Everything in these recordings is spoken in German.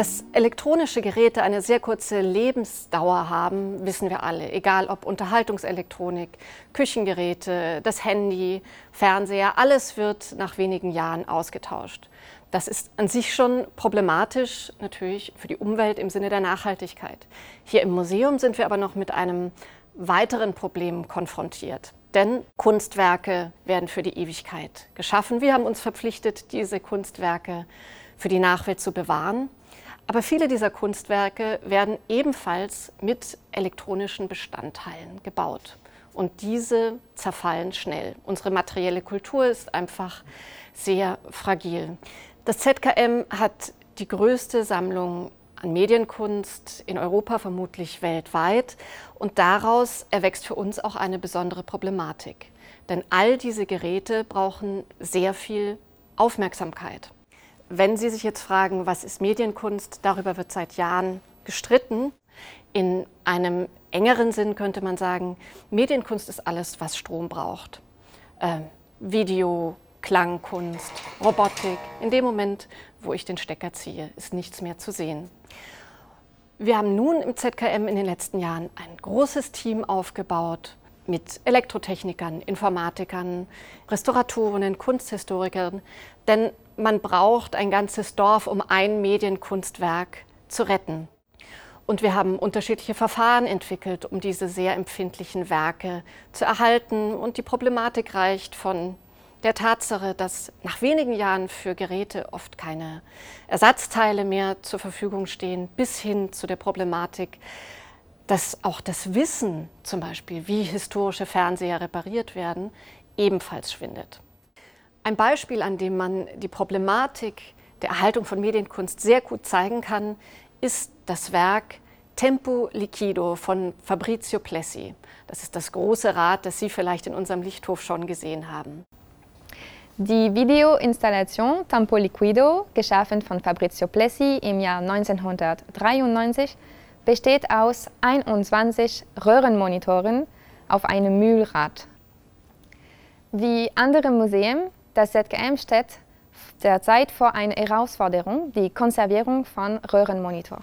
Dass elektronische Geräte eine sehr kurze Lebensdauer haben, wissen wir alle. Egal ob Unterhaltungselektronik, Küchengeräte, das Handy, Fernseher, alles wird nach wenigen Jahren ausgetauscht. Das ist an sich schon problematisch, natürlich für die Umwelt im Sinne der Nachhaltigkeit. Hier im Museum sind wir aber noch mit einem weiteren Problem konfrontiert. Denn Kunstwerke werden für die Ewigkeit geschaffen. Wir haben uns verpflichtet, diese Kunstwerke für die Nachwelt zu bewahren. Aber viele dieser Kunstwerke werden ebenfalls mit elektronischen Bestandteilen gebaut. Und diese zerfallen schnell. Unsere materielle Kultur ist einfach sehr fragil. Das ZKM hat die größte Sammlung an Medienkunst in Europa, vermutlich weltweit. Und daraus erwächst für uns auch eine besondere Problematik. Denn all diese Geräte brauchen sehr viel Aufmerksamkeit. Wenn Sie sich jetzt fragen, was ist Medienkunst, darüber wird seit Jahren gestritten. In einem engeren Sinn könnte man sagen, Medienkunst ist alles, was Strom braucht. Äh, Video, Klangkunst, Robotik. In dem Moment, wo ich den Stecker ziehe, ist nichts mehr zu sehen. Wir haben nun im ZKM in den letzten Jahren ein großes Team aufgebaut mit Elektrotechnikern, Informatikern, Restauratorinnen, Kunsthistorikern, denn man braucht ein ganzes Dorf, um ein Medienkunstwerk zu retten. Und wir haben unterschiedliche Verfahren entwickelt, um diese sehr empfindlichen Werke zu erhalten. Und die Problematik reicht von der Tatsache, dass nach wenigen Jahren für Geräte oft keine Ersatzteile mehr zur Verfügung stehen, bis hin zu der Problematik, dass auch das Wissen zum Beispiel, wie historische Fernseher repariert werden, ebenfalls schwindet. Ein Beispiel, an dem man die Problematik der Erhaltung von Medienkunst sehr gut zeigen kann, ist das Werk Tempo Liquido von Fabrizio Plessi. Das ist das große Rad, das Sie vielleicht in unserem Lichthof schon gesehen haben. Die Videoinstallation Tempo Liquido, geschaffen von Fabrizio Plessi im Jahr 1993, besteht aus 21 Röhrenmonitoren auf einem Mühlrad. Wie andere Museen, das ZKM steht derzeit vor einer Herausforderung, die Konservierung von Röhrenmonitor.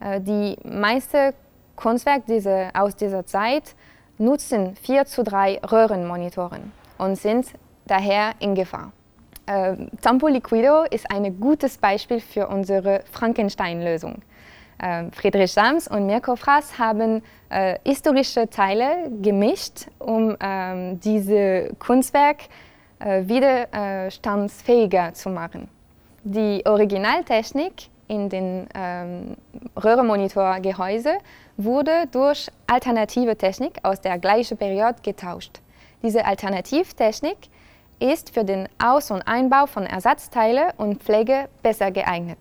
Äh, die meisten Kunstwerke aus dieser Zeit nutzen 4 zu 3 Röhrenmonitoren und sind daher in Gefahr. Äh, Tampo Liquido ist ein gutes Beispiel für unsere Frankenstein-Lösung. Äh, Friedrich Sams und Mirko Frass haben äh, historische Teile gemischt, um äh, diese Kunstwerk widerstandsfähiger zu machen. Die Originaltechnik in den ähm, Röhrenmonitorgehäuse wurde durch alternative Technik aus der gleichen Periode getauscht. Diese Alternativtechnik ist für den Aus- und Einbau von Ersatzteilen und Pflege besser geeignet.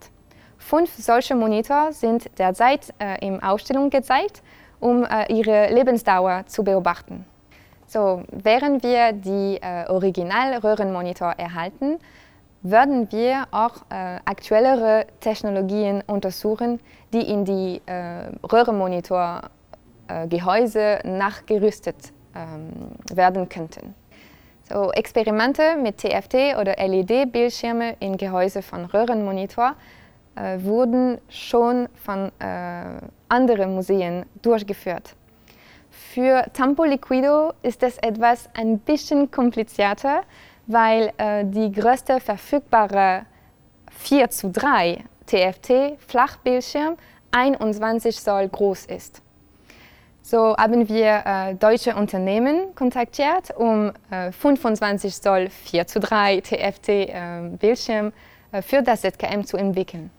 Fünf solche Monitor sind derzeit äh, in Ausstellung gezeigt, um äh, ihre Lebensdauer zu beobachten. So, während wir die äh, Original-Röhrenmonitor erhalten, werden wir auch äh, aktuellere Technologien untersuchen, die in die äh, Röhrenmonitor-Gehäuse äh, nachgerüstet ähm, werden könnten. So, Experimente mit TFT oder LED-Bildschirme in Gehäuse von Röhrenmonitor äh, wurden schon von äh, anderen Museen durchgeführt. Für Tampo Liquido ist es etwas ein bisschen komplizierter, weil äh, die größte verfügbare 4 zu 3 TFT Flachbildschirm 21 Zoll groß ist. So haben wir äh, deutsche Unternehmen kontaktiert, um äh, 25 Zoll 4 zu 3 TFT äh, Bildschirm äh, für das ZKM zu entwickeln.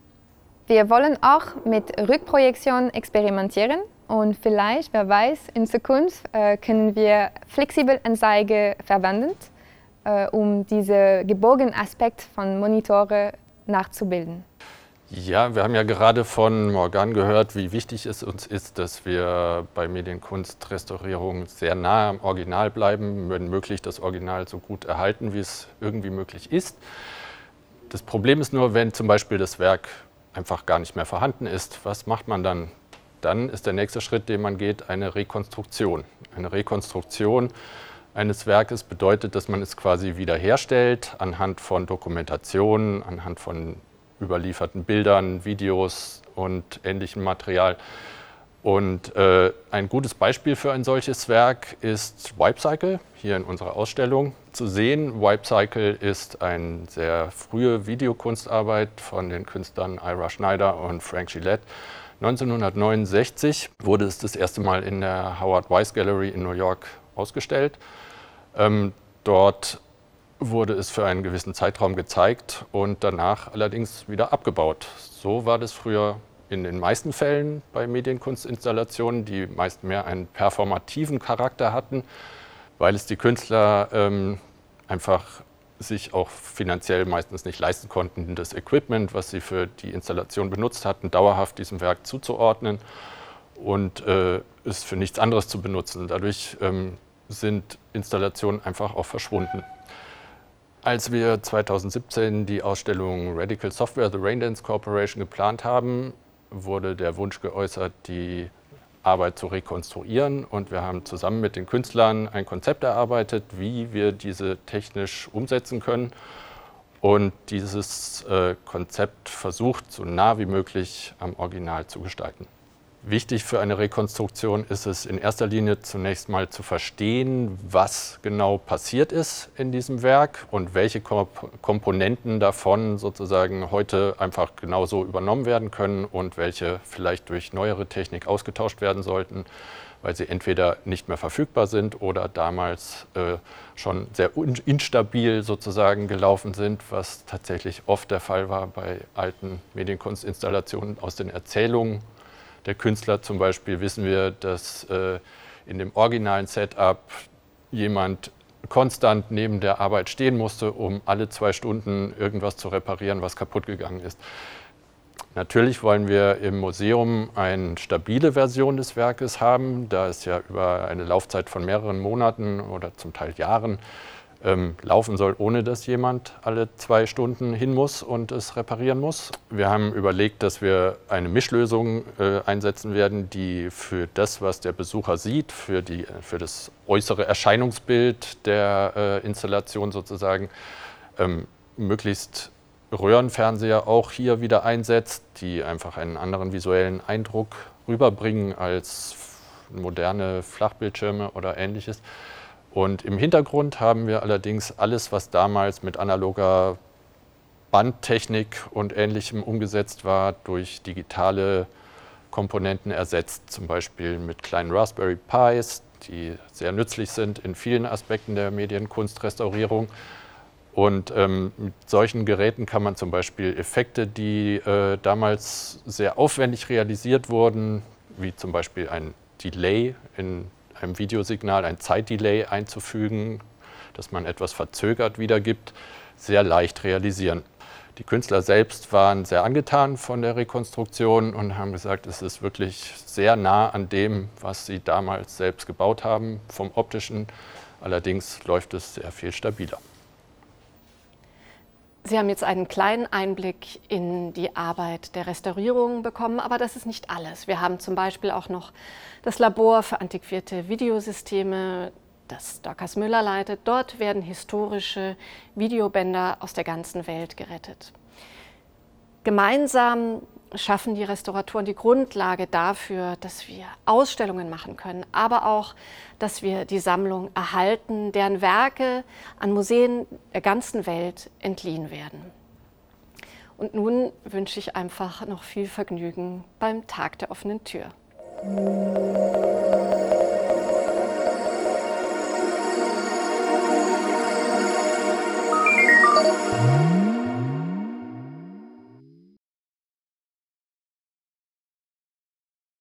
Wir wollen auch mit Rückprojektion experimentieren und vielleicht, wer weiß, in Zukunft äh, können wir flexibel Anzeige verwenden, äh, um diesen gebogenen Aspekt von Monitore nachzubilden. Ja, wir haben ja gerade von Morgan gehört, wie wichtig es uns ist, dass wir bei Medienkunstrestaurierung sehr nah am Original bleiben, wenn möglich das Original so gut erhalten, wie es irgendwie möglich ist. Das Problem ist nur, wenn zum Beispiel das Werk einfach gar nicht mehr vorhanden ist. Was macht man dann? Dann ist der nächste Schritt, den man geht, eine Rekonstruktion. Eine Rekonstruktion eines Werkes bedeutet, dass man es quasi wiederherstellt anhand von Dokumentationen, anhand von überlieferten Bildern, Videos und ähnlichem Material. Und äh, ein gutes Beispiel für ein solches Werk ist Wipecycle, hier in unserer Ausstellung zu sehen. Wipecycle ist eine sehr frühe Videokunstarbeit von den Künstlern Ira Schneider und Frank Gillette. 1969 wurde es das erste Mal in der Howard Weiss Gallery in New York ausgestellt. Ähm, dort wurde es für einen gewissen Zeitraum gezeigt und danach allerdings wieder abgebaut. So war das früher in den meisten Fällen bei Medienkunstinstallationen, die meist mehr einen performativen Charakter hatten, weil es die Künstler ähm, einfach sich auch finanziell meistens nicht leisten konnten, das Equipment, was sie für die Installation benutzt hatten, dauerhaft diesem Werk zuzuordnen und äh, es für nichts anderes zu benutzen. Dadurch ähm, sind Installationen einfach auch verschwunden. Als wir 2017 die Ausstellung Radical Software The Raindance Corporation geplant haben, wurde der Wunsch geäußert, die Arbeit zu rekonstruieren. Und wir haben zusammen mit den Künstlern ein Konzept erarbeitet, wie wir diese technisch umsetzen können. Und dieses äh, Konzept versucht, so nah wie möglich am Original zu gestalten. Wichtig für eine Rekonstruktion ist es in erster Linie zunächst mal zu verstehen, was genau passiert ist in diesem Werk und welche Komponenten davon sozusagen heute einfach genauso übernommen werden können und welche vielleicht durch neuere Technik ausgetauscht werden sollten, weil sie entweder nicht mehr verfügbar sind oder damals äh, schon sehr instabil sozusagen gelaufen sind, was tatsächlich oft der Fall war bei alten Medienkunstinstallationen aus den Erzählungen der Künstler. Zum Beispiel wissen wir, dass äh, in dem originalen Setup jemand konstant neben der Arbeit stehen musste, um alle zwei Stunden irgendwas zu reparieren, was kaputt gegangen ist. Natürlich wollen wir im Museum eine stabile Version des Werkes haben, da es ja über eine Laufzeit von mehreren Monaten oder zum Teil Jahren ähm, laufen soll, ohne dass jemand alle zwei Stunden hin muss und es reparieren muss. Wir haben überlegt, dass wir eine Mischlösung äh, einsetzen werden, die für das, was der Besucher sieht, für, die, für das äußere Erscheinungsbild der äh, Installation sozusagen, ähm, möglichst Röhrenfernseher auch hier wieder einsetzt, die einfach einen anderen visuellen Eindruck rüberbringen als moderne Flachbildschirme oder ähnliches. Und im Hintergrund haben wir allerdings alles, was damals mit analoger Bandtechnik und Ähnlichem umgesetzt war, durch digitale Komponenten ersetzt, zum Beispiel mit kleinen Raspberry Pis, die sehr nützlich sind in vielen Aspekten der Medienkunstrestaurierung. Und ähm, mit solchen Geräten kann man zum Beispiel Effekte, die äh, damals sehr aufwendig realisiert wurden, wie zum Beispiel ein Delay in einem Videosignal ein Zeitdelay einzufügen, dass man etwas verzögert wiedergibt, sehr leicht realisieren. Die Künstler selbst waren sehr angetan von der Rekonstruktion und haben gesagt, es ist wirklich sehr nah an dem, was sie damals selbst gebaut haben, vom optischen. Allerdings läuft es sehr viel stabiler. Sie haben jetzt einen kleinen Einblick in die Arbeit der Restaurierung bekommen, aber das ist nicht alles. Wir haben zum Beispiel auch noch das Labor für antiquierte Videosysteme, das Dorcas Müller leitet. Dort werden historische Videobänder aus der ganzen Welt gerettet. Gemeinsam schaffen die Restauratoren die Grundlage dafür, dass wir Ausstellungen machen können, aber auch, dass wir die Sammlung erhalten, deren Werke an Museen der ganzen Welt entliehen werden. Und nun wünsche ich einfach noch viel Vergnügen beim Tag der offenen Tür.